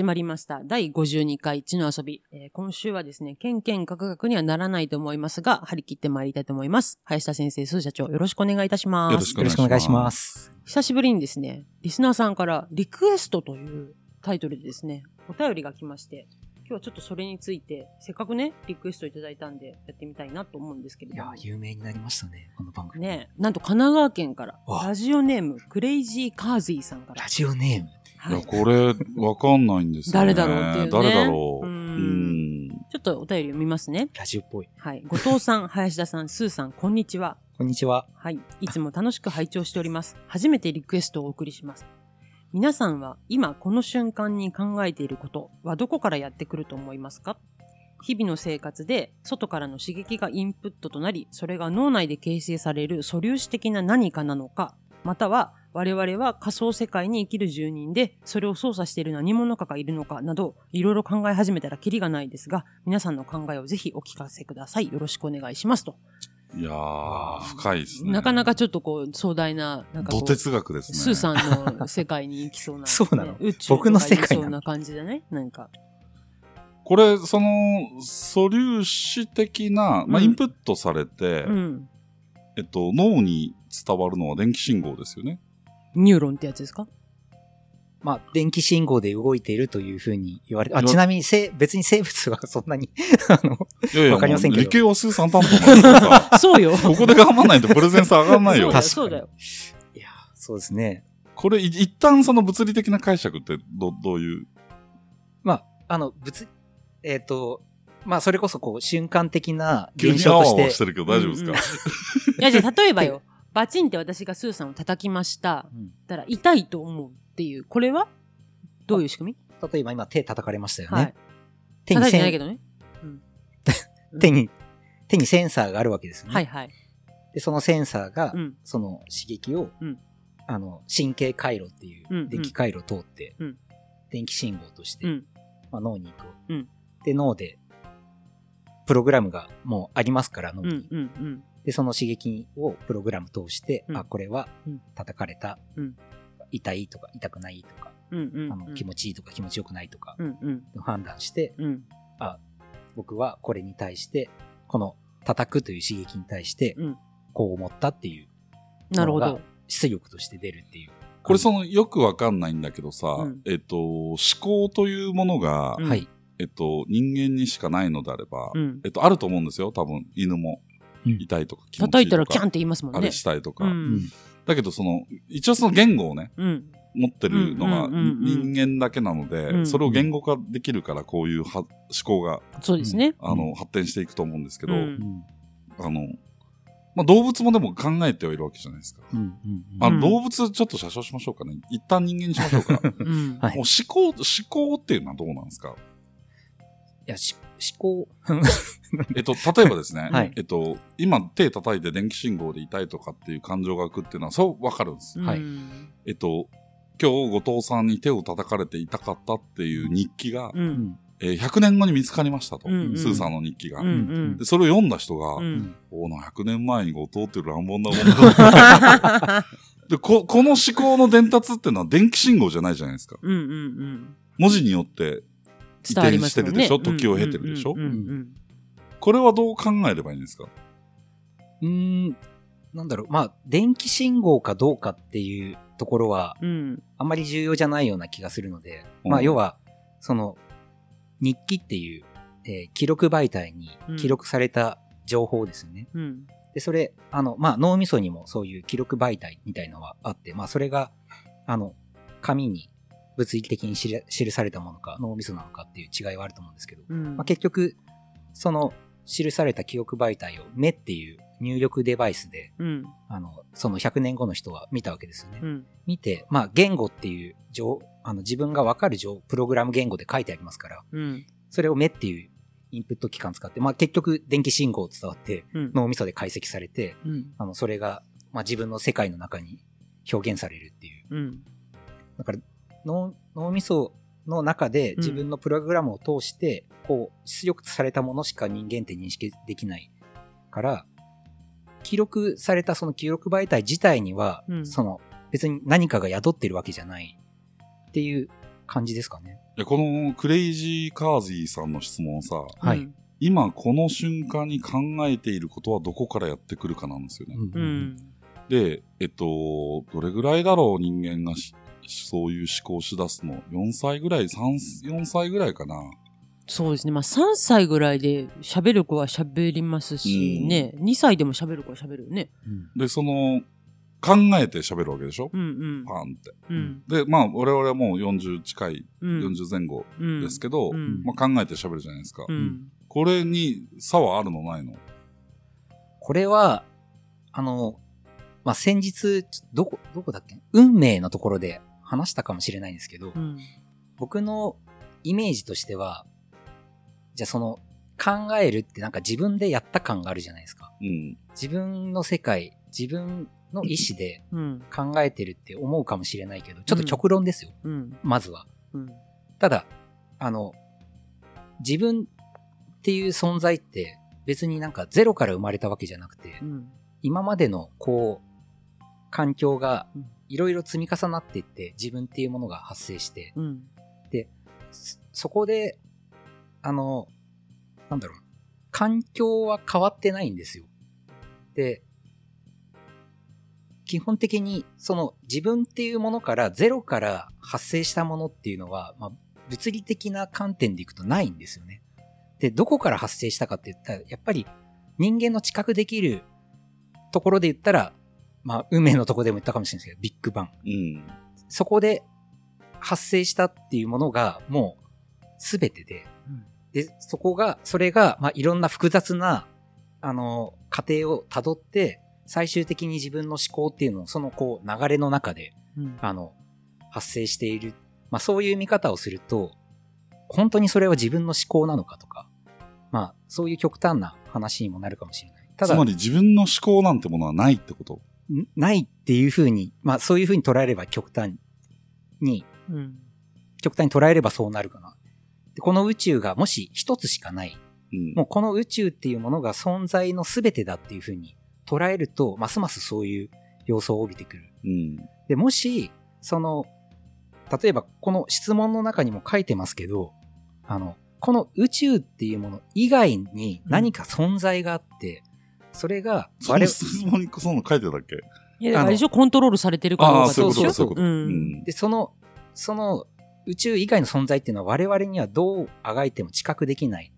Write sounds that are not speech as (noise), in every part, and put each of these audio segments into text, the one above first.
始まりました。第52回地の遊び。えー今週はですね、ケンケンカクカクにはならないと思いますが、張り切って参りたいと思います。林田先生、鈴社長、よろしくお願いいたします。よろしくお願いします。久しぶりにですね、リスナーさんからリクエストというタイトルでですね、お便りが来まして、今日はちょっとそれについて、せっかくね、リクエストいただいたんで、やってみたいなと思うんですけれいやども。、有名になりましたね、この番組。ねなんと神奈川県から、わラジオネーム、クレイジーカーズイさんからラ。ジオネーム。はいいや、これ、わかんないんですよ、ね。誰だろうっていうね誰だろう。ううんん。ちょっとお便り読みますね。ラジオっぽい。はい。後藤さん、林田さん、スーさん、こんにちは。こんにちは。はい。いつも楽しく拝聴しております。初めてリクエストをお送りします。皆さんは今この瞬間に考えていることはどこからやってくると思いますか？日々の生活で外からの刺激がインプットとなり、それが脳内で形成される素粒子的な何かなのか、または我々は仮想世界に生きる住人で、それを操作している何者かがいるのかなど、いろいろ考え始めたらキリがないですが、皆さんの考えをぜひお聞かせください。よろしくお願いしますと。いやー、深いですね。なかなかちょっとこう壮大な、なんかこ土う、哲学ですね。スーさんの世界に行きそうな、そうなの宇宙僕の世界そうな感じでね、なんか。これ、その、素粒子的な、まあ、うんインプットされて、うん。えっと、脳に伝わるのは電気信号ですよね。ニューロンってやつですか？まあ、電気信号で動いているというふうに言われて、あ、ちなみにせ、別に生物はそんなに、(laughs) あの、わかりませんけど理系はスーさん担当 (laughs) そうよ。ここで頑張んないとプレゼンス上がんないよそうだ。よ、確かにそうだよ。いや、そうですね。これ、い一旦その物理的な解釈って、ど、どういう？まあ、あの、物、えっ、と、まあ、それこそこう、瞬間的な急に現象としてあわあわし、てるけど大丈夫ですか、いや、じゃあ例えばよ、(laughs) バチンって私がスーさんを叩きました。うんたら痛いと思うっていう、これは？どういう仕組み？例えば今手叩かれましたよね。はい。手にセン叩いてないけどね。(laughs) 手に、手にセンサーがあるわけですよね。はいはい。で、そのセンサーが、うん。その刺激を、うんあの、神経回路っていうんうんう電気回路を通って、うん電気信号として、うん。まあ、脳に行く。うんで、脳で、プログラムがもうありますから、脳に。うん。うん。うん。で、その刺激をプログラム通して、うんあ、これはうん叩かれた、うん痛いとか痛くないとか、うん。うん。あの気持ちいいとか気持ちよくないとか、うん。うん。判断して、うん。僕はこれに対して、この叩くという刺激に対してうん、こう思ったっていうなるほどものが。出力として出るっていう。これその、よくわかんないんだけどさ、うんえっと、思考というものが、うんはい。えっと、人間にしかないのであれば、うん。えっと、あると思うんですよ、多分、犬も。うん痛いとか、気持ちいいとか。叩いたらキャンって言いますもんねあれ。したいとか。うん。だけど、その、一応その言語をね、うん。持ってるのが人間だけなので、うんそれを言語化できるから、こういうは思考が、そうですね。あの、発展していくと思うんですけど、あの、まあ、動物もでも考えてはいるわけじゃないですか。うんうんあうん動物ちょっと写真しましょうかね。一旦人間にしましょうか。(laughs) うん。はいもう思考、思考っていうのはどうなんですか？いや、し思考。(laughs) えっと、例えばですね、はいえっと、今手叩いて電気信号で痛いとかっていう感情が来るっていうのは、そうわかるんです。はいうんえっと、今日後藤さんに手を叩かれて痛かったっていう日記が、う。うんんえー100年後に見つかりましたと。うんうんスーさんの日記が。うん。うんで、それを読んだ人が、うん。おな、100年前に後藤っていう乱暴なものだ。(laughs) でこ、この思考の伝達っていうのは電気信号じゃないじゃないですか。うん。うん。うん。文字によって。移転してるでしょ？時を経てるでしょ？これはどう考えればいいんですか？うーん、なんだろう、まあ、電気信号かどうかっていうところは。あんまり重要じゃないような気がするので、うん。まあ、要は、その、日記っていう、えー記録媒体にうん。記録された情報ですよね。うん。で、それ、あの、まあ、脳みそにもそういう記録媒体みたいのはあって、まあ、それが、あの、紙に物理的に記記されたものか、脳みそなのかっていう違いはあると思うんですけど、うんまあ、結局、その、記された記憶媒体を目っていう入力デバイスで、うん。あの、その100年後の人は見たわけですよね。うん。見て、まあ、言語っていう情、あの、自分がわかる情、プログラム言語で書いてありますから、うん。それを目っていうインプット機関使って、まあ、結局電気信号を伝わって、うん。脳みそで解析されて、うん。あの、それが、まあ、自分の世界の中に表現されるっていう。うん。だから、脳、脳みその中で自分のプログラムを通して、こう、出力されたものしか人間って認識できないから、記録されたその記録媒体自体には、うんその、別に何かが宿ってるわけじゃないっていう感じですかね。いやこのクレイジーカーズィさんの質問さ、はいうん今この瞬間に考えていることはどこからやってくるかなんですよね。うんうん。で、えっと、どれぐらいだろう人間がしそういう思考しだすの ?4 歳ぐらい ?3、4歳ぐらいかなそうですね。まあ、3歳ぐらいで喋る子は喋りますしね。2歳でも喋る子は喋るよね。うんで、その、考えて喋るわけでしょ？うんうん。パーンって。うん。で、まあ、我々はもう40近い、うん。40前後うんですけど、うんまあ、考えて喋るじゃないですか。うん。これに差はあるの？ないのこれは、あの、まあ、先日、どこ、どこだっけ？運命のところで話したかもしれないんですけど、うん。僕のイメージとしては、じゃあその、考えるってなんか自分でやった感があるじゃないですか。うん。自分の世界、自分の意思でうん。考えてるって思うかもしれないけど、ちょっと極論ですよ。うん。まずは。うん。ただ、あの、自分っていう存在って別になんかゼロから生まれたわけじゃなくてう、ん。今までのこう、環境がうんいろいろ積み重なっていって自分っていうものが発生して、うん。そそこで、あの、なんだろう、環境は変わってないんですよ。で、基本的にその自分っていうものからゼロから発生したものっていうのは、まあ、物理的な観点でいくとないんですよね。で、どこから発生したかって言ったら、やっぱり人間の知覚できるところで言ったら、まあ、運命のところでも言ったかもしれないですけど、ビッグバン。うん。そこで発生したっていうものがもう全てで、うんで、そこが、それが、まあ、いろんな複雑な、あの、過程を辿って、最終的に自分の思考っていうのを、そのこう、流れの中で、うん。あの、発生している。まあ、そういう見方をすると、本当にそれは自分の思考なのかとか、まあ、そういう極端な話にもなるかもしれない。ただつま、り自分の思考なんてものはないってこと？んないっていうふうに、まあ、そういうふうに捉えれば極端にうん。極端に捉えればそうなるかな。でこの宇宙がもし一つしかない、うん。もうこの宇宙っていうものが存在の全てだっていうふうに捉えると、ますますそういう要素を帯びてくる。うん。で、もし、その、例えばこの質問の中にも書いてますけど、あの、この宇宙っていうもの以外に何か存在があって、それがその我々、質問にそんなの書いてたっけ？いや、だからあれでしょ？コントロールされてるからそういうこと、そうそういうこと。ううんん。で、その、その宇宙以外の存在っていうのは我々にはどうあがいても知覚できない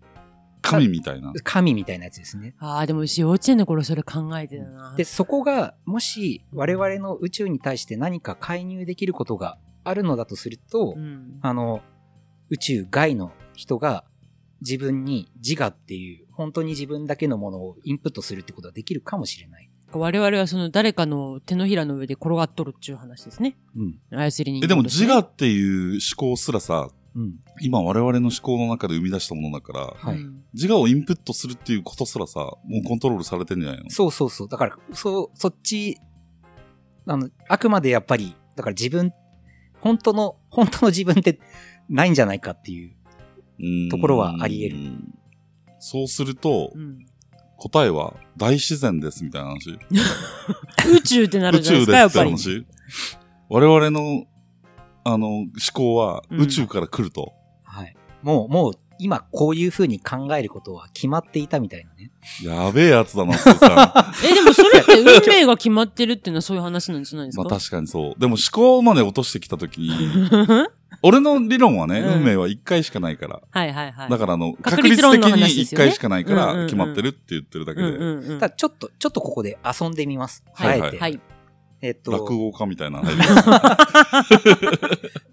神みたいな。神みたいなやつですね。ああ、でも私幼稚園の頃それ考えてたな。で、そこが、もし我々の宇宙に対して何か介入できることがあるのだとすると、うん。あの、宇宙外の人が自分に自我っていう、本当に自分だけのものをインプットするってことができるかもしれない。我々はその誰かの手のひらの上で転がっとるっていう話ですね。うん。操り人形え、でも自我っていう思考すらさ、うん。今我々の思考の中で生み出したものだから、はいうん自我をインプットするっていうことすらさ、もうコントロールされてんじゃないの？そうそうそう。だから、そう、そっち、あの、あくまでやっぱり、だから自分、本当の、本当の自分ってないんじゃないかっていう。うんところはあり得る。そうすると、うん答えは大自然ですみたいな話。宇宙ってなる宇じゃないですか、や宙ですっってぱり。話。我々の、あの、思考はうん宇宙から来ると。はい。もう、もう、今こういう風に考えることは決まっていたみたいなね。やべえやつだな、ってさ。(laughs) え、でもそれって運命が決まってるっていうのはそういう話なんじゃないですか？まあ確かにそう。でも思考まで落としてきたときに、(laughs) 俺の理論はね、うん運命は一回しかないから。はいはいはい。だからあの、確確率的率論の話に一ですよね回しかないかうんうんうんら決まってるって言ってるだけで、うんうんうん。ただ、ちょっと、ちょっとここで遊んでみます。はいあえて。はい。えっと、落語家みたいな入り (laughs)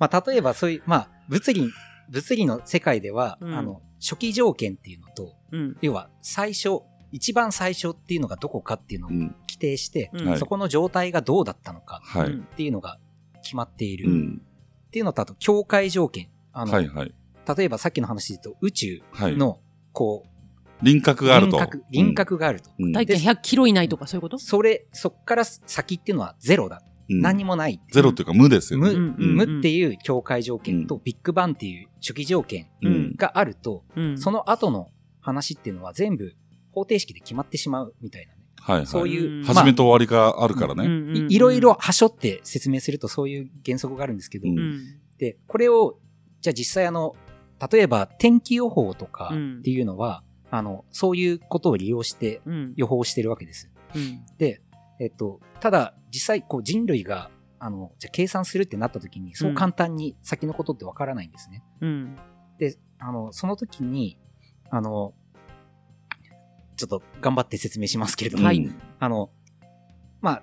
まあ、例えばそういう、まあ、物理、物理の世界では、うんあの、初期条件っていうのと、うん。要は最初、一番最初っていうのがどこかっていうのをうん。規定して、うんはいそこの状態がどうだったのかはい。うんっていうのが決まっている。っうん。ていうのと、あと、境界条件。あの、はいはい。例えばさっきの話で言うと、宇宙はい。の、こう、輪郭があると。輪郭、輪郭があると。うん。大体100キロ以内とかそういうこと？それ、そっから先っていうのはゼロだ。うん何にもない。ゼロっていうか無ですよ無、ね。うんうん無っていう境界条件と、ビッグバンっていう初期条件うん。があると、うん。その後の話っていうのは全部方程式で決まってしまうみたいなね。はいはい。そういう、うん始めと終わりがあるからね。うんうんうんいいろいろはしょって説明するとそういう原則があるんですけど、うんうん。で、これをじゃあ実際あの、例えば天気予報とかうんっていうのは、あの、そういうことを利用してうん。予報してるわけです。うん。で、えっと、ただ実際こう人類が、あの、じゃあ計算するってなった時に、そう簡単に先のことってわからないんですね。うん。で、あの、その時に、あの、ちょっと頑張って説明しますけれども、はいあの、まあ、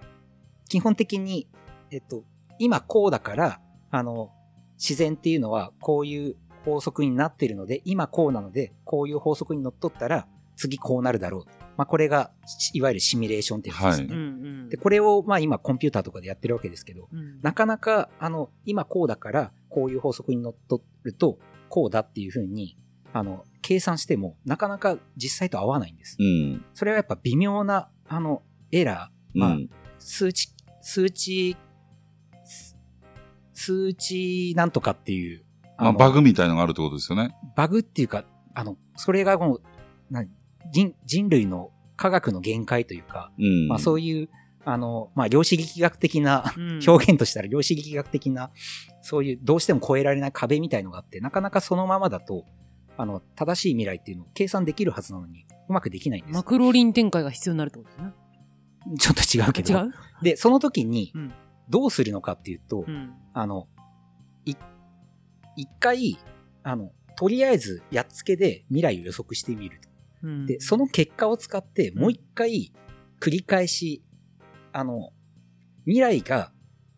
基本的に、えっと、今こうだから、あの、自然っていうのはこういう法則になってるので、今こうなので、こういう法則にのっとったら、次こうなるだろう。まあ、これが、しいわゆるシミュレーションってやつですね。うん。うん。で、これを、まあ今コンピューターとかでやってるわけですけど、うん、なかなか、あの、今こうだから、こういう法則にのっとると、こうだっていうふうに、あの、計算しても、なかなか実際と合わないんです。うん。それはやっぱ微妙な、あの、エラー、まあ、うん数値、数値、す数値なんとかっていう、まあ、のバグみたいのがあるってことですよね。バグっていうか、あの、それがもう、何人、人類の科学の限界というか、うん。まあそういう、あの、まあ量子力学的なうん表現としたら量子力学的な、そういうどうしても越えられない壁みたいのがあって、なかなかそのままだと、あの、正しい未来っていうのを計算できるはずなのに、うまくできないんですマ。クローリン展開が必要になるってことですね。ちょっと違うけど。違う？で、その時にうん、どうするのかっていうと、うん。あの、い、一回、あの、とりあえずやっつけで未来を予測してみると。うん。で、その結果を使って、うんもう一回、繰り返し、あの、未来が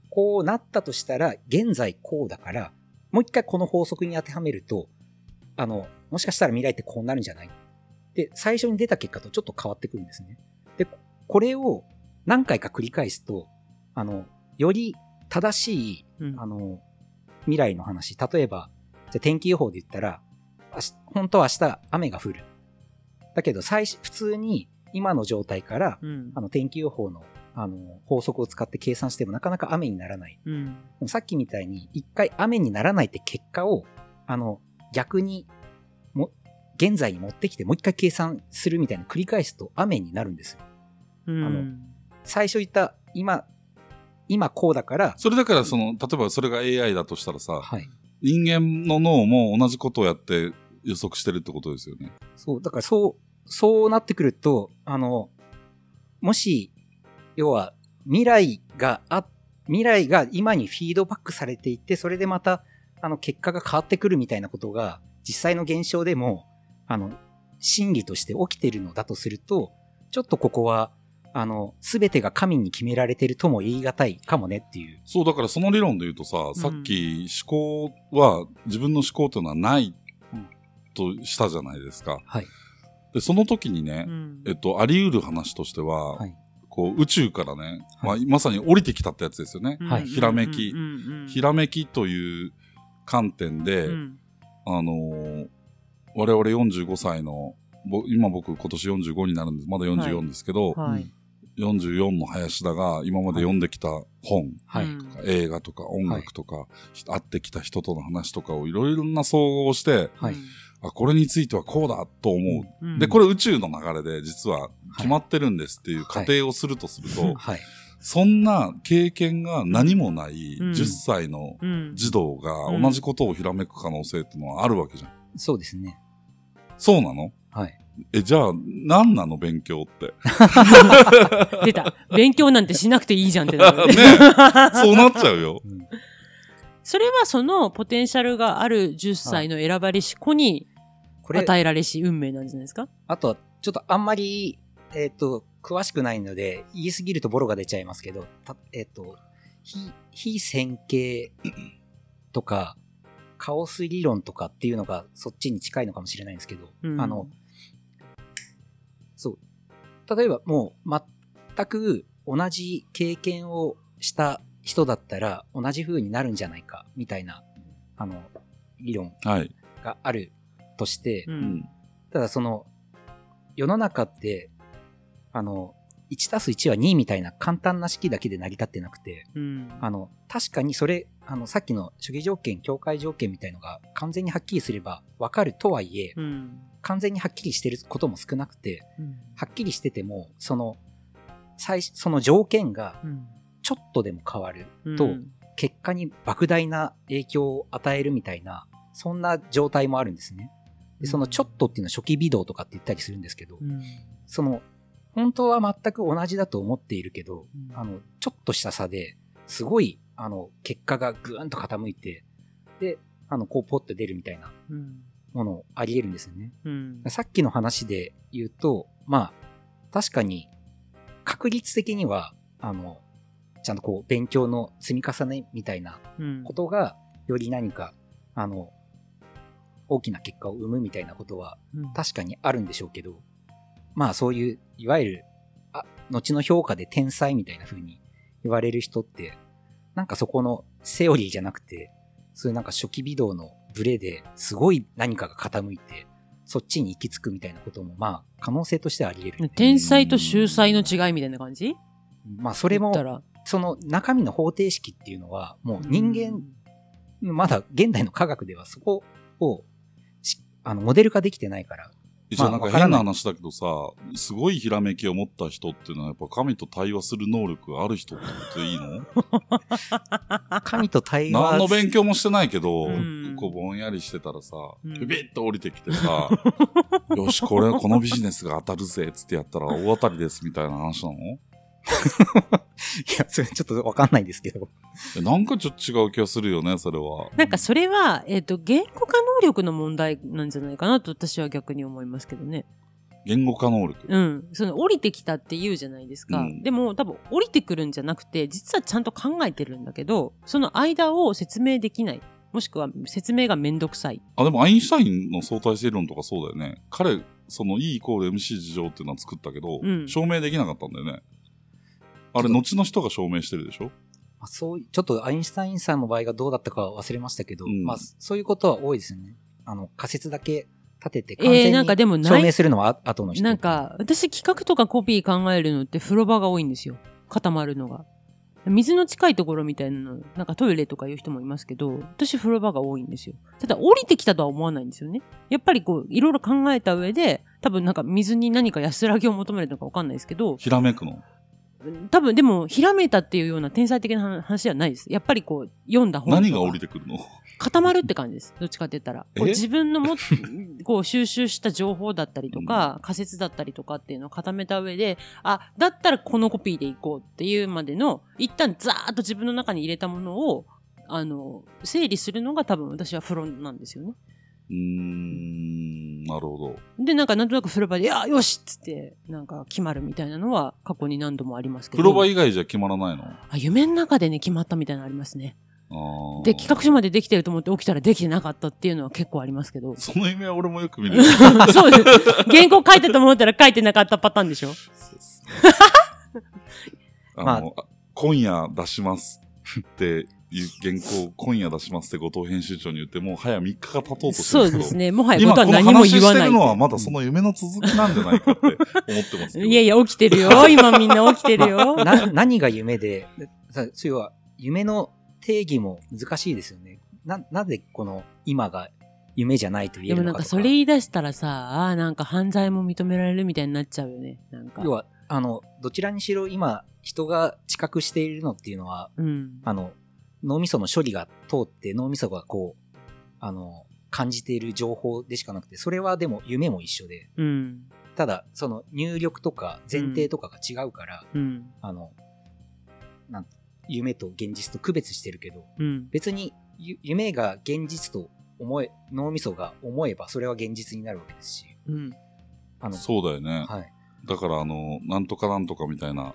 こうなったとしたら、現在こうだから、もう一回この法則に当てはめると、あの、もしかしたら未来ってこうなるんじゃない？で、最初に出た結果とちょっと変わってくるんですね。で、これを何回か繰り返すと、あの、より正しい、うんあの、未来の話、例えば、じゃあ天気予報で言ったら、本当は明日雨が降る。だけど、最初、普通に今の状態から、うんあの、天気予報の、あの、法則を使って計算してもなかなか雨にならない。うん。でもさっきみたいに、一回雨にならないって結果を、あの、逆に、も、現在に持ってきて、もう一回計算するみたいな繰り返すと雨になるんですよ。うん。あの最初言った、今、今こうだから、それだから、その、例えばそれが AI だとしたらさ、はい。人間の脳も同じことをやって予測してるってことですよね。そう、だからそう、そうなってくると、あの、もし、要は、未来があ、未来が今にフィードバックされていて、それでまた、あの、結果が変わってくるみたいなことが、実際の現象でも、あの、真理として起きてるのだとすると、ちょっとここは、あの、すべてが神に決められてるとも言い難いかもねっていう。そう、だからその理論で言うとさ、さっき思考は、自分の思考というのはないとしたじゃないですか。はい。で、その時にね、うんえっと、あり得る話としては、はい。こう、宇宙からね、はまあ、まさに降りてきたってやつですよね。はいひらめきうんうんうんひらめきという観点で、うんあのー我々45歳の、ぼ今僕今年45になるんです。まだ44ですけど、はい。44の林田が今まで読んできた本、はい。うん映画とか音楽とか、会ってきた人との話とかをいろいろな総合して、はい。あ、これについてはこうだと思う。うんで、これ宇宙の流れで実は決まってるんですっていうはい仮定をするとすると、はい。そんな経験が何もないうん10歳のうん児童が同じことをひらめく可能性っていうのはあるわけじゃん。そうですね。そうなの？はい。え、じゃあ、何なの勉強って？(laughs) 出た。勉強なんてしなくていいじゃんってなる (laughs) ねそうなっちゃうよ。うんそれはそのポテンシャルがある10歳の選ばれし子にこれ、与えられし運命なんじゃないですか？あとは、ちょっとあんまり、えっ、と、詳しくないので、言いすぎるとボロが出ちゃいますけど、たえっ、と、非、非線形 (laughs) とか、カオス理論とかっていうのがそっちに近いのかもしれないんですけど、うんあの、そう。例えばもう全く同じ経験をした人だったら同じ風になるんじゃないか、みたいな、あの、理論はい。があるとして、う。うんん。ただその、世の中って、あの、1たす1は2みたいな簡単な式だけで成り立ってなくて、うん。あの、確かにそれ、あの、さっきの主義条件、境界条件みたいのが完全にはっきりすればわかるとはいえ、うん。完全にはっきりしてることも少なくて、うん。はっきりしてても、その、最初、その条件がうん。ちょっとでも変わるうんと結果に莫大な影響を与えるみたいな、そんな状態もあるんですね。で、そのちょっとっていうのは初期微動とかって言ったりするんですけど、うんその、本当は全く同じだと思っているけど、うん。あの、ちょっとした差で、すごい、あの、結果がぐーんと傾いて、で、あの、こうポッと出るみたいなうん。ものあり得るんですよね。うん。さっきの話で言うと、まあ、確かに、確率的には、あの、ちゃんとこう、勉強の積み重ねみたいなうん。ことが、より何か、あの、大きな結果を生むみたいなことは、うん。確かにあるんでしょうけど、まあそういう、いわゆる、あ、後の評価で天才みたいな風に言われる人って、なんかそこのセオリーじゃなくて、そういうなんか初期微動のブレですごい何かが傾いて、そっちに行き着くみたいなことも、まあ可能性としてはあり得る。天才と秀才の違いみたいな感じ？まあそれもその中身の方程式っていうのは、もう人間、まだ現代の科学ではそこをしあのモデル化できてないから、じゃあなんか変な話だけどさ、すごいひらめきを持った人っていうのはやっぱ神と対話する能力がある人っていいの？(laughs) 神と対話何の勉強もしてないけど、うん。こうぼんやりしてたらさ、うん。ビビッと降りてきてさ、(laughs) よし、これ、このビジネスが当たるぜ、つってやったら大当たりですみたいな話なの？いや、それちょっとわかんないですけど。えなんかちょっと違う気がするよね、それは。なんかそれは、えっ、と、言語化能力の問題なんじゃないかなと私は逆に思いますけどね。言語化能力？うん。その降りてきたって言うじゃないですか。うんでも多分降りてくるんじゃなくて、実はちゃんと考えてるんだけど、その間を説明できない。もしくは説明がめんどくさい。あ、でもアインシュタインの相対性理論とかそうだよね。彼、その E イコール MC 事情っていうのは作ったけど、うん証明できなかったんだよね。あれ、後の人が証明してるでしょ？まあ、そう、ちょっとアインシュタインさんの場合がどうだったかは忘れましたけど、うんまあ、そういうことは多いですよね。あの、仮説だけ立てて、完全にえーなんかでもない証明するのは後の人。なんか、私企画とかコピー考えるのって風呂場が多いんですよ。固まるのが。水の近いところみたいなの、なんかトイレとかいう人もいますけど、私風呂場が多いんですよ。ただ降りてきたとは思わないんですよね。やっぱりこう、いろいろ考えた上で、多分なんか水に何か安らぎを求めるのかわかんないですけど、ひらめくの？多分でも、ひらめいたっていうような天才的な話ではないです。やっぱりこう、読んだ本何が降りてくるの？固まるって感じです。どっちかって言ったら。こうえ自分のも、こう収集した情報だったりとか、仮説だったりとかっていうのを固めた上で、あ、だったらこのコピーでいこうっていうまでの、一旦ザーッと自分の中に入れたものを、あの、整理するのが多分私はフロンなんですよね。うーん、なるほど。で、なんかなんとなく風呂場で、いや、よしっつって、なんか決まるみたいなのは過去に何度もありますけど。風呂場以外じゃ決まらないの？あ、夢の中でね、決まったみたいなのありますね。で、企画書までできてると思って起きたらできてなかったっていうのは結構ありますけど。その夢は俺もよく見る。(laughs) そうです。原稿書いたと思ったら書いてなかったパターンでしょ (laughs) あの、まああ今夜出しますって原稿、今夜出しますって後藤編集長に言って、もう早3日が経とうとしてるんですけどそうですね。もはや今このことは何も話言わない。してるのはまだその夢の続きなんじゃないかって思ってますけど。(laughs) いやいや、起きてるよ。今みんな起きてるよ。(laughs) な、何が夢で、さそうは、夢の定義も難しいですよね。な、なぜこの今が夢じゃないと言でもなんかえるのかとか。それ言い出したらさ、あーなんか犯罪も認められるみたいになっちゃうよね。なんか。要は、あの、どちらにしろ今、人が知覚しているのっていうのは、うん。あの、脳みその処理が通って脳みそがこう、あの、感じている情報でしかなくて、それはでも夢も一緒で、うん。ただ、その入力とか前提とかが違うから、うん。あの、なん夢と現実と区別してるけど、うん。別にゆ夢が現実と思え、脳みそが思えばそれは現実になるわけですし、うん。あの、そうだよね。はい。だからあの、なんとかなんとかみたいな、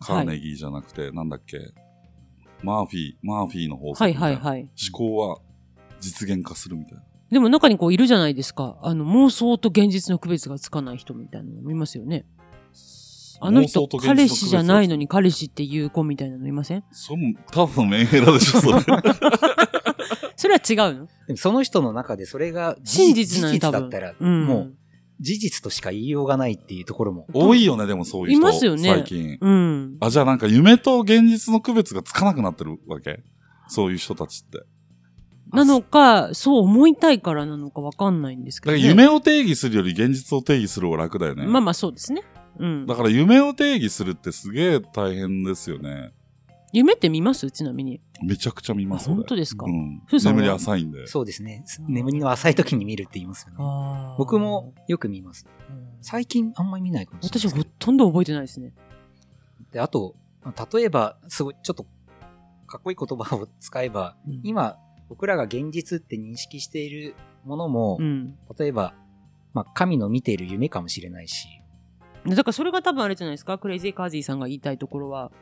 カーネギーじゃなくて、なんだっけ、マーフィー、マーフィーの法則はいみたいな。はいはい。思考は実現化するみたいな。でも中にこういるじゃないですか。あの、妄想と現実の区別がつかない人みたいなの見ますよね。あの人彼氏じゃないのに彼氏っていう子みたいなのいません？その、ただのメンヘラでしょ、それ。(laughs) それは違うの？でもその人の中でそれが真。実だったら、うん、もう事実としか言いようがないっていうところも、多いよね、でもそういう人。いますよね最近。うん。あ、じゃあなんか夢と現実の区別がつかなくなってるわけ？そういう人たちって。なのか、そう思いたいからなのかわかんないんですけど、ね。だから夢を定義するより現実を定義する方が楽だよね。まあまあそうですね。うん。だから夢を定義するってすげえ大変ですよね。夢って見ます？ちなみに。めちゃくちゃ見ます。あ本当ですか？うんふう。さんは？眠り浅いんで。そうですね。眠りの浅い時に見るって言いますよね。あー僕もよく見ます。最近あんまり見ないかもしれない私ですけど。ほとんど覚えてないですね。で、あと、例えば、すごい、ちょっと、かっこいい言葉を使えば、うん今、僕らが現実って認識しているものも、うん。例えば、まあ、神の見ている夢かもしれないし、だからそれが多分あれじゃないですか？クレイジーカージーさんが言いたいところは、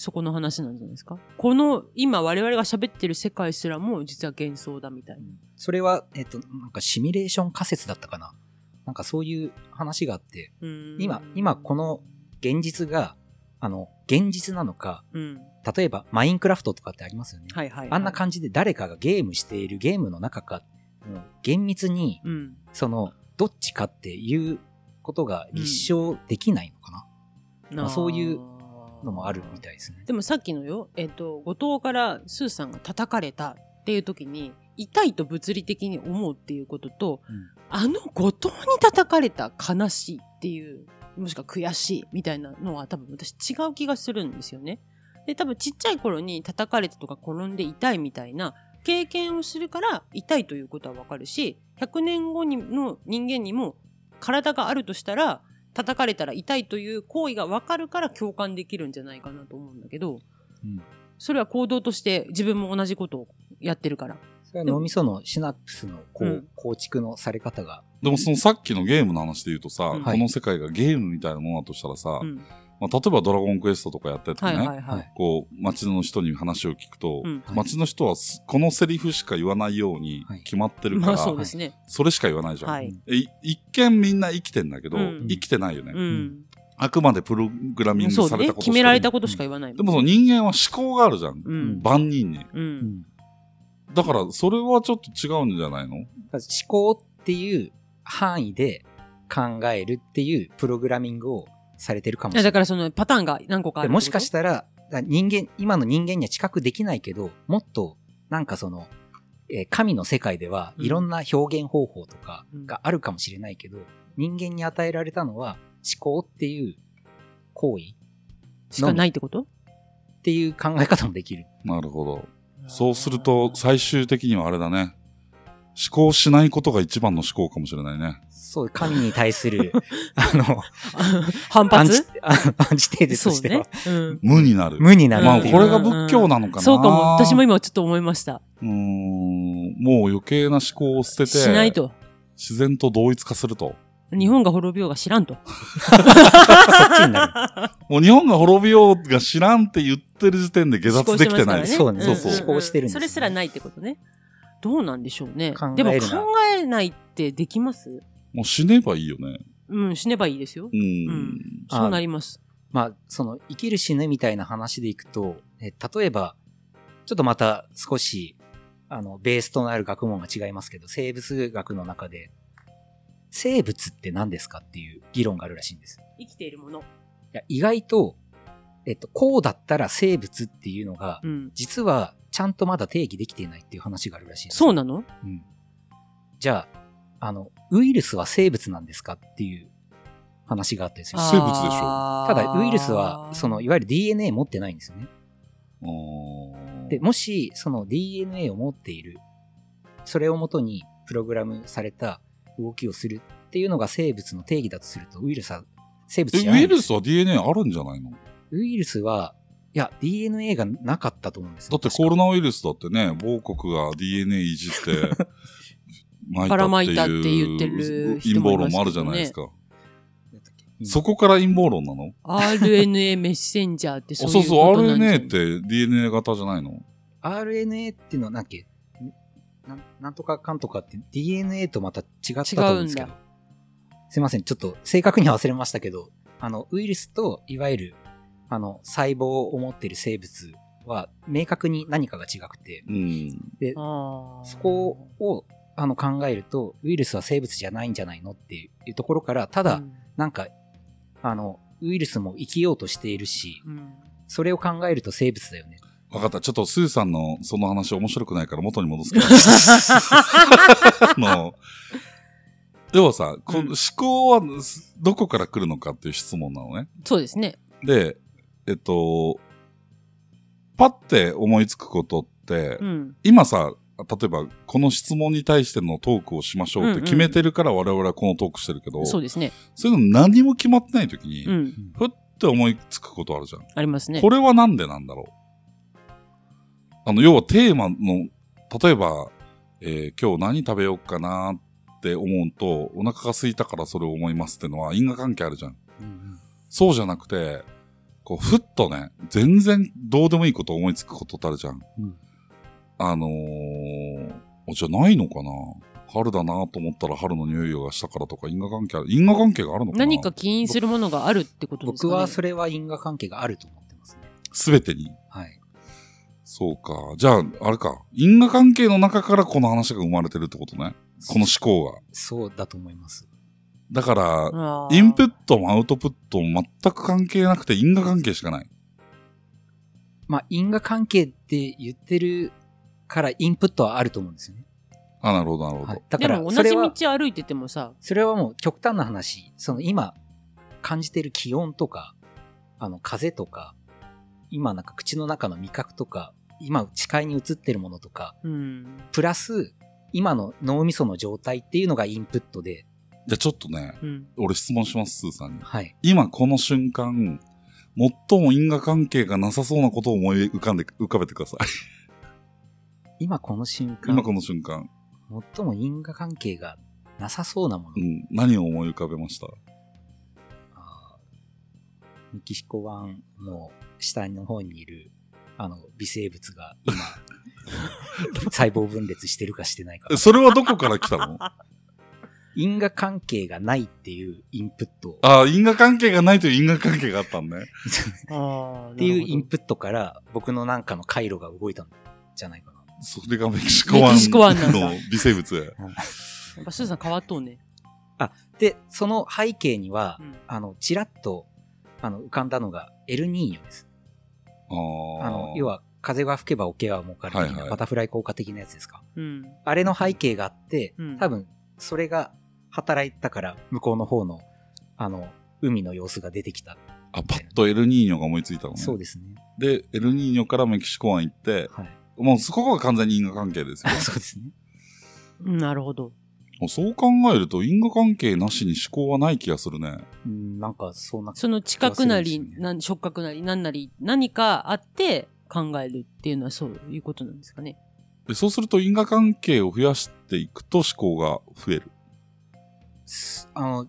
そこの話なんじゃないですか？この、今我々が喋ってる世界すらも実は幻想だみたいな。それは、えっと、なんかシミュレーション仮説だったかな？なんかそういう話があって、今、今この現実が、あの、現実なのか、うん。例えばマインクラフトとかってありますよね？はいはい、はい。あんな感じで誰かがゲームしているゲームの中か、もう厳密に、うん。その、どっちかっていうことが立証できないのかな、まあそういうのもあるみたいですね。でもさっきのよ、えっ、と、後藤からスーさんが叩かれたっていう時に、痛いと物理的に思うっていうことと、うんあの後藤に叩かれた悲しいっていう、もしくは悔しいみたいなのは多分私違う気がするんですよね。で、多分ちっちゃい頃に叩かれてとか転んで痛いみたいな経験をするから痛いということはわかるし、100年後にの人間にも体があるとしたら、叩かれたら痛いという行為がわかるから共感できるんじゃないかなと思うんだけど、うん。それは行動として自分も同じことをやってるから。それは脳みそのシナプスのこう、うん。構築のされ方が、でもそのさっきのゲームの話で言うとさ、うん。この世界がゲームみたいなものだとしたらさ、うん。まあ、例えばドラゴンクエストとかやっててね、はいはいははいい。こう、街の人に話を聞くと、うんはい街の人はすこのセリフしか言わないようにはい決まってるから、まあそうですね。それしか言わないじゃん。はい。一見みんな生きてんだけど、うん生きてないよね、うん。あくまでプログラミングされた。ことしか決められたことしか言わないもん。でもその人間は思考があるじゃん。うん。万人に。う。うんんだから、それはちょっと違うんじゃないの？思考っていう範囲で考えるっていうプログラミングをされてるかもしれない。だからそのパターンが何個かあるもしかしたら、だ人間、今の人間には知覚できないけど、もっと、なんかその、えー神の世界ではうんいろんな表現方法とかうんがあるかもしれないけど、人間に与えられたのは思考っていう行為しかないってこと？っていう考え方もできる。なるほど。そうすると、最終的にはあれだね。思考しないことが一番の思考かもしれないね。そう、神に対する、(laughs) あの、反アンチアンチテーゼそうねとしては、。うん。無になる。無になるまあ。これが仏教なのかな。そうかも。私も今ちょっと思いました。うーん、もう余計な思考を捨てて、しないと。自然と同一化すると。日本が滅びようが知らんと。(laughs) そっちにな (laughs) もう日本が滅びようが知らんって言ってる時点で下脱できてない。ねそうねそうそう思考してるんですねそれすらないってことね。どうなんでしょうねでも考えないってできます？もう死ねばいいよね。うん、死ねばいいですよう。ん。んあそうなります。まあ、その、生きる死ぬみたいな話でいくと、え例えば、ちょっとまた少し、あの、ベースとなる学問が違いますけど、生物学の中で、生物って何ですかっていう議論があるらしいんです。生きているもの。いや、意外と、えっと、こうだったら生物っていうのが、うん。実はちゃんとまだ定義できていないっていう話があるらしいんです。そうなの？うん。じゃあ、あの、ウイルスは生物なんですかっていう話があったりする。生物でしょただ、ウイルスは、その、いわゆる DNA 持ってないんですよね。あーで、もし、その DNA を持っている、それをもとにプログラムされた動きをするっていうのが生物の定義だとすると、ウイルスは生物えじゃないんです。ウイルスは DNA あるんじゃないの？ウイルスは、いや、DNA がなかったと思うんですよ。だってコロナウイルスだってね、某国が DNA いじって、(laughs) ばらままいたって言ってる陰謀論もあるじゃないですか。うん。そこから陰謀論なの？RNA メッセンジャーってそういうそうそう、ことなんじゃ RNA って DNA 型じゃないの？RNA っていうのはなんだっけなんなんとかかんとかって DNA とまた違ったと思うんですけ違うど。すいません、ちょっと正確には忘れましたけど、あの、ウイルスといわゆる、あの、細胞を持っている生物は明確に何かが違くて、うん。で、そこをあの考えると、ウイルスは生物じゃないんじゃないのっていうところから、ただ、うんなんか、あの、ウイルスも生きようとしているし、うんそれを考えると生物だよね。わかった。ちょっとスーさんのその話面白くないから元に戻すけど。(laughs) あの、要はさ、こうん思考はどこから来るのかっていう質問なのね。そうですね。で、えっと、パッて思いつくことって、うん。今さ、例えば、この質問に対してのトークをしましょうって決めてるから我々はこのトークしてるけど、そうですね。そういうの何も決まってない時に、うん。ふって思いつくことあるじゃん。ありますね。これはなんでなんだろう？あの、要はテーマの、例えば、えー今日何食べようかなって思うと、お腹が空いたからそれを思いますってのは因果関係あるじゃん。うんそうじゃなくて、こう、ふっとね、全然どうでもいいこと思いつくことってあるじゃん。うんあのー、おじゃないのかな春だなと思ったら春の匂いがしたからとか因果関係ある因果関係があるのかな何か起因するものがあるってことですかね。僕はそれは因果関係があると思ってますね。すべてに。はい。そうか。じゃあ、あれか。因果関係の中からこの話が生まれてるってことね。この思考が。そうだと思います。だから、インプットもアウトプットも全く関係なくて因果関係しかない。まあ、因果関係って言ってるからインプットはあると思うんですよね。あ、なるほど、なるほど。はい。だからでも、同じ道歩いててもさ、それはもう極端な話、その今感じてる気温とか、あの風とか、今なんか口の中の味覚とか、今視界に映ってるものとか、うん。プラス今の脳みその状態っていうのがインプットで、じゃあちょっとね、うん。俺質問します、スーさんに。はい。今この瞬間、最も因果関係がなさそうなことを思い浮かんで、浮かべてください。(laughs) 今この瞬間、今この瞬間。最も因果関係がなさそうなもの。うん。何を思い浮かべました？メキシコ湾の下の方にいる、あの、微生物が今、(laughs) (laughs) 細胞分裂してるかしてないかえ。それはどこから来たの？因果関係がないっていうインプットああ、因果関係がないという因果関係があったんね。ああ。(laughs) っていうインププットから僕のなんかの回路が動いたんじゃないかな。それがメキシコ湾の微生物。やっぱスーさん変わっとうね。で、その背景には、うんあの、ちらっと、あの、浮かんだのがエルニーニョです。あの、要、は、風が吹けば桶は儲かる的はいはないバタフライ効果的なやつですか？うん。あれの背景があって、うん多分、それが働いたから、向こうの方の、あの、海の様子が出てきた。あ、パッとエルニーニョが思いついたのね。そうですね。で、エルニーニョからメキシコ湾行って、はい。もうそこが完全に因果関係ですよ。(laughs) そうですね。うんなるほど。そう考えると因果関係なしに思考はない気がするね。うん、なんか、そんな、その近くなり、なん触覚なり、なんなり、何かあって考えるっていうのはそういうことなんですかね。でそうすると因果関係を増やしていくと思考が増える。すあの、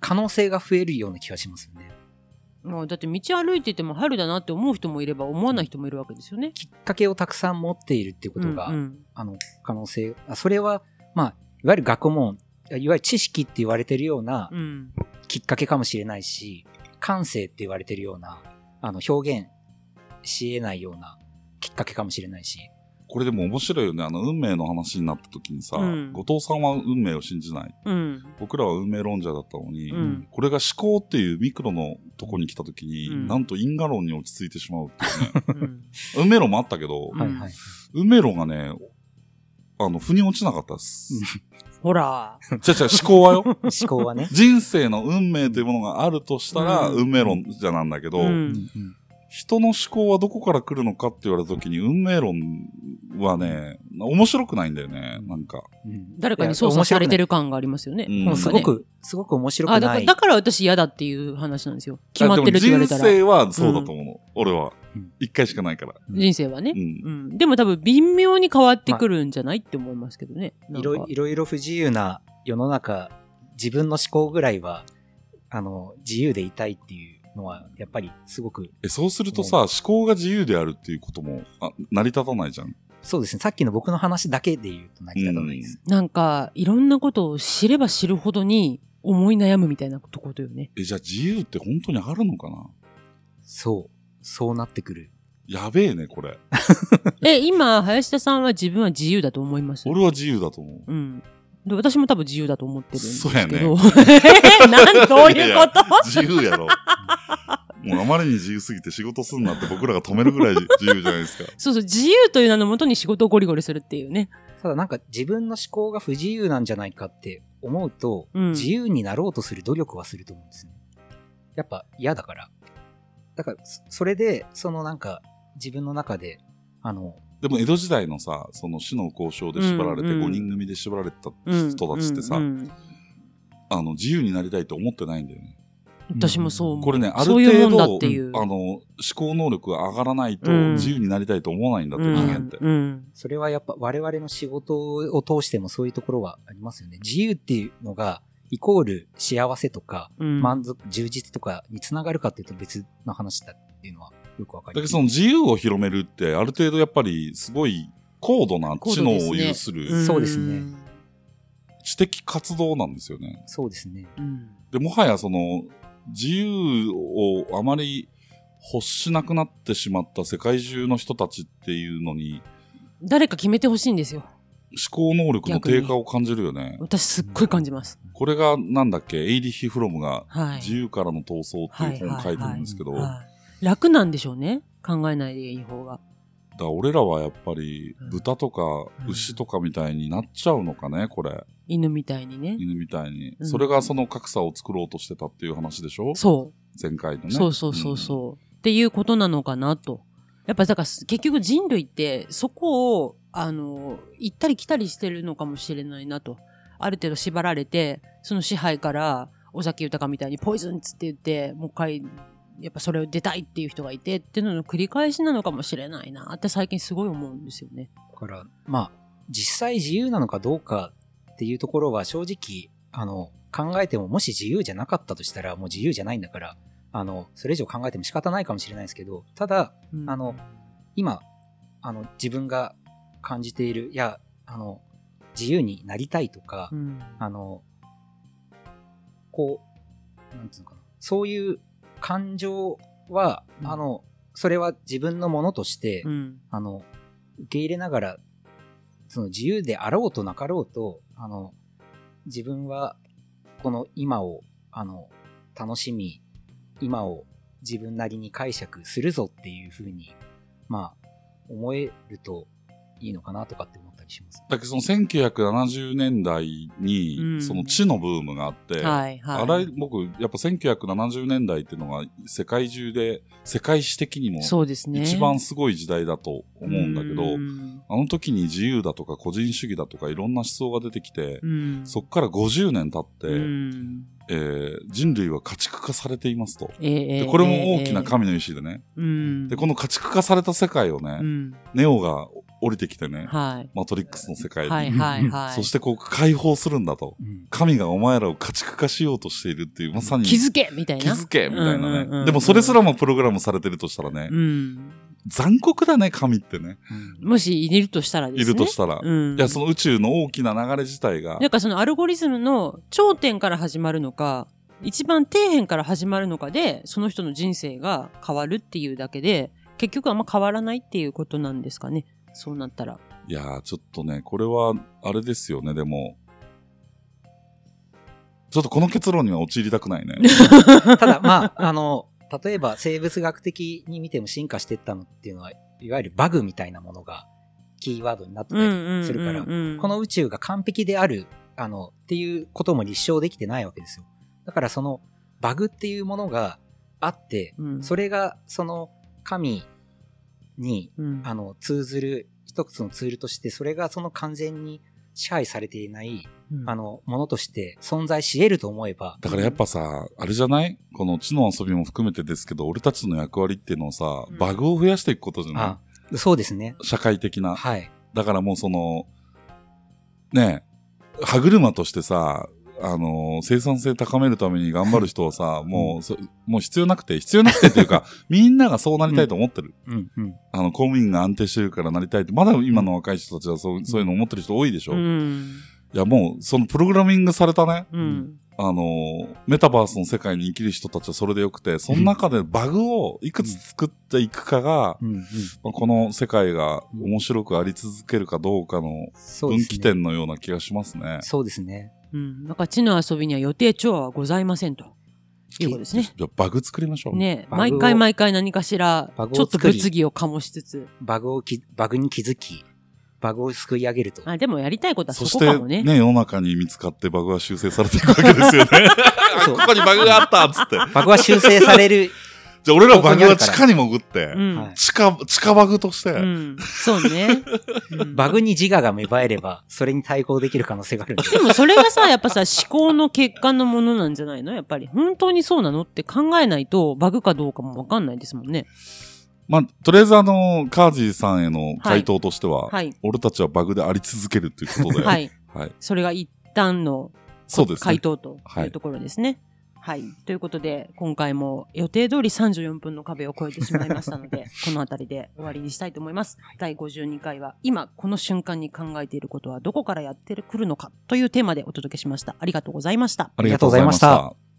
可能性が増えるような気がしますよね。まあだって道歩いてても春だなって思う人もいれば思わない人もいるわけですよね。きっかけをたくさん持っているっていうことが、うんうんあの、可能性、あそれは、まあ、いわゆる学問、いわゆる知識って言われてるようなうん。きっかけかもしれないし、感性って言われてるような、あの、表現し得ないようなきっかけかもしれないし、これでも面白いよね。あの、運命の話になった時にさ、うん後藤さんは運命を信じない。うん。僕らは運命論者だったのに、うんこれが思考っていうミクロのとこに来た時に、うんなんと因果論に落ち着いてしまうっていうね。うん (laughs) 運命論もあったけど、うんはいはい。運命論がね、あの、腑に落ちなかったです。(laughs) ほら。じゃじゃ思考はよ。思考はね。人生の運命というものがあるとしたら、うん運命論じゃなんだけど、ううんん。人の思考はどこから来るのかって言われた時に、運命論はね、面白くないんだよね、なんか。うん誰かに操作されてる感がありますよね。うんすごく、すごく面白あだから、くない。だから私嫌だっていう話なんですよ。決まってるって言われたら。人生はそうだと思うの。俺はうん。一回しかないから。人生はねう。ん。うん。でも多分微妙に変わってくるんじゃないって思いますけどね。いろいろいろ不自由な世の中、自分の思考ぐらいは、あの、自由でいたいっていうのは、やっぱりすごく、え、そうするとさ、思考が自由であるっていうことも、あ成り立たないじゃん。そうですね。さっきの僕の話だけで言うと成り立たないです。なんか、いろんなことを知れば知るほどに思い悩むみたいなところよね。え、じゃあ自由って本当にあるのかな？そう。そうなってくる。やべえね、これ。(laughs) え、今、林田さんは自分は自由だと思います俺は自由だと思う。うん。で私も多分自由だと思ってるんですそうやねけど。(laughs) なん、どういうこと？自由やろ。もうあまりに自由すぎて仕事すんなって僕らが止めるぐらい自由じゃないですか。そうそう、自由という名のもとに仕事をゴリゴリするっていうね。ただなんか自分の思考が不自由なんじゃないかって思うと、うん自由になろうとする努力はすると思うんですね。やっぱ嫌だから。だから、そそれで、そのなんか、自分の中で、あの、でも江戸時代のさ、その死の交渉で縛られて、うんうん5人組で縛られてたうん人たちってさ、うんうんあの、自由になりたいと思ってないんだよね。私もそう思う。これね、ある程度、っていう。あの、思考能力が上がらないとうん自由になりたいと思わないんだって、うん人間って。うんそれはやっぱ我々の仕事を通してもそういうところはありますよね。自由っていうのが、イコール幸せとか、うん満足、充実とかにつながるかっていうと別の話だっていうのはよくわかります。だけどその自由を広めるって、ある程度やっぱりすごい高度な知能を有するそうですね知的活動なんですよね。そうですね。うんで、もはやその、自由をあまり欲しなくなってしまった世界中の人たちっていうのに、誰か決めてほしいんですよ。思考能力の低下を感じるよね。私すっごい感じます。これがなんだっけ、エイリッヒ・フロムがはい。自由からの闘争っていう本を書いてるんですけど、だかはい楽なんでしょうね。考えないでいい方が。ら俺らはやっぱりうん豚とかうん牛とかみたいになっちゃうのかね、これ。犬みたいにね。犬みたいに。うんそれがその格差を作ろうとしてたっていう話でしょ？そ前回のね。う。そうそうそうそう。っていうことなのかなと。やっぱだから結局人類ってそこを、あの、行ったり来たりしてるのかもしれないなと。ある程度縛られて、その支配から尾崎豊みたいにポイズンっつって言って、もう一回、やっぱそれを出たいっていう人がいてっていうのの繰り返しなのかもしれないなって最近すごい思うんですよね。だから、まあ、実際自由なのかどうかっていうところは正直、あの、考えてももし自由じゃなかったとしたらもう自由じゃないんだから、あの、それ以上考えても仕方ないかもしれないですけど、ただ、うんあの、今、あの、自分が感じている、いや、あの、自由になりたいとか、うんあの、こう、なんつうのかな。そういう感情は、うん。あの、それは自分のものとして、うん。あの、受け入れながら、その自由であろうとなかろうと、あの、自分は、この今を、あの、楽しみ、今を自分なりに解釈するぞっていうふうに、まあ、思えるといいのかなとかって思します。だけどその1970年代うんに、その知のブームがあって、はいはい。あら僕、やっぱ1970年代っていうのが世界中で、世界史的にもそうですね。一番すごい時代だと思うんだけど、うんあの時に自由だとか個人主義だとかいろんな思想が出てきて、うんそっから50年経って、うんえー人類は家畜化されていますと。ええでこれも大きな神の意志でね。うんで、この家畜化された世界をね、うんネオが降りてきてね、はい。マトリックスの世界に。はいはいはい。そしてこう解放するんだと。うん神がお前らを家畜化しようとしているっていう、まさに気づけみたいな。気づけみたいなうんうんうんうんね。でもそれすらもプログラムされてるとしたらね、うん。残酷だね、神ってね。うんもしいるとしたらですね。いるとしたら。うん。いや、その宇宙の大きな流れ自体がなん、かそのアルゴリズムの頂点から始まるのか、一番底辺から始まるのかで、その人の人生が変わるっていうだけで、結局あんま変わらないっていうことなんですかね。そうなったら。いやー、ちょっとね、これは、あれですよね、でも。ちょっとこの結論には陥りたくないね。(laughs) ただ、まあ、(laughs) あの、例えば生物学的に見ても進化していったのっていうのは、いわゆるバグみたいなものがキーワードになってたりするから、この宇宙が完璧である、あの、っていうことも立証できてないわけですよ。だからそのバグっていうものがあって、うん、それがその神に、うん、あの、通ずる一つのツールとして、それがその完全に支配されていない、うんあの、ものとして存在し得ると思えば、だからやっぱさ、あれじゃない？この知の遊びも含めてですけど、俺たちの役割っていうのはさうん、バグを増やしていくことじゃない、あ、そうですね。社会的な。はい。だからもうその、ねえ、歯車としてさ、あの生産性高めるために頑張る人はさ、もうそ、もう必要なくて、必要なくてっていうか、(laughs) みんながそうなりたいと思ってる。うん、うん。あの、公務員が安定してるからなりたいって、まだ今の若い人たちはそうそういうの思ってる人多いでしょ、ういん。や、もう、そのプログラミングされたね、うん。あの、メタバースの世界に生きる人たちはそれでよくて、その中でバグをいくつ作っていくかが、うん、うん。まあこの世界が面白くあり続けるかどうかの分。岐点のような気がしますね。そうですね。うん。だから知の遊びには予定調和はございませんと。いうことですね。じゃあバグ作りましょう。ね毎回毎回何かしらちょっと物議を醸しつつ。バグをき、バグに気づき、バグを救い上げると。あ、でもやりたいことはそそしてこかもね。ね、世の中に見つかってバグが修正されていくわけですよね。(laughs) ここにバグがあったっつって。バグは修正されるじゃあ俺らバグは地下に潜って、地下、地下バグとして、うん。そうね。(laughs) うんバグに自我が芽生えれば、それに対抗できる可能性があるんで。でもそれがさ、やっぱさ、思考の結果のものなんじゃないの？やっぱり。本当にそうなのって考えないと、バグかどうかもわかんないですもんね。まあ、とりあえずあの、カージーさんへの回答としては、はい。俺たちはバグであり続けるということで、はい。はい。それが一旦のそうですね回。答とはいいうところですね。はい。ということで、今回も予定通り34分の壁を越えてしまいましたので、(laughs) この辺りで終わりにしたいと思います。第52回は、今この瞬間に考えていることはどこからやってくるのかというテーマでお届けしました。ありがとうございました。ありがとうございました。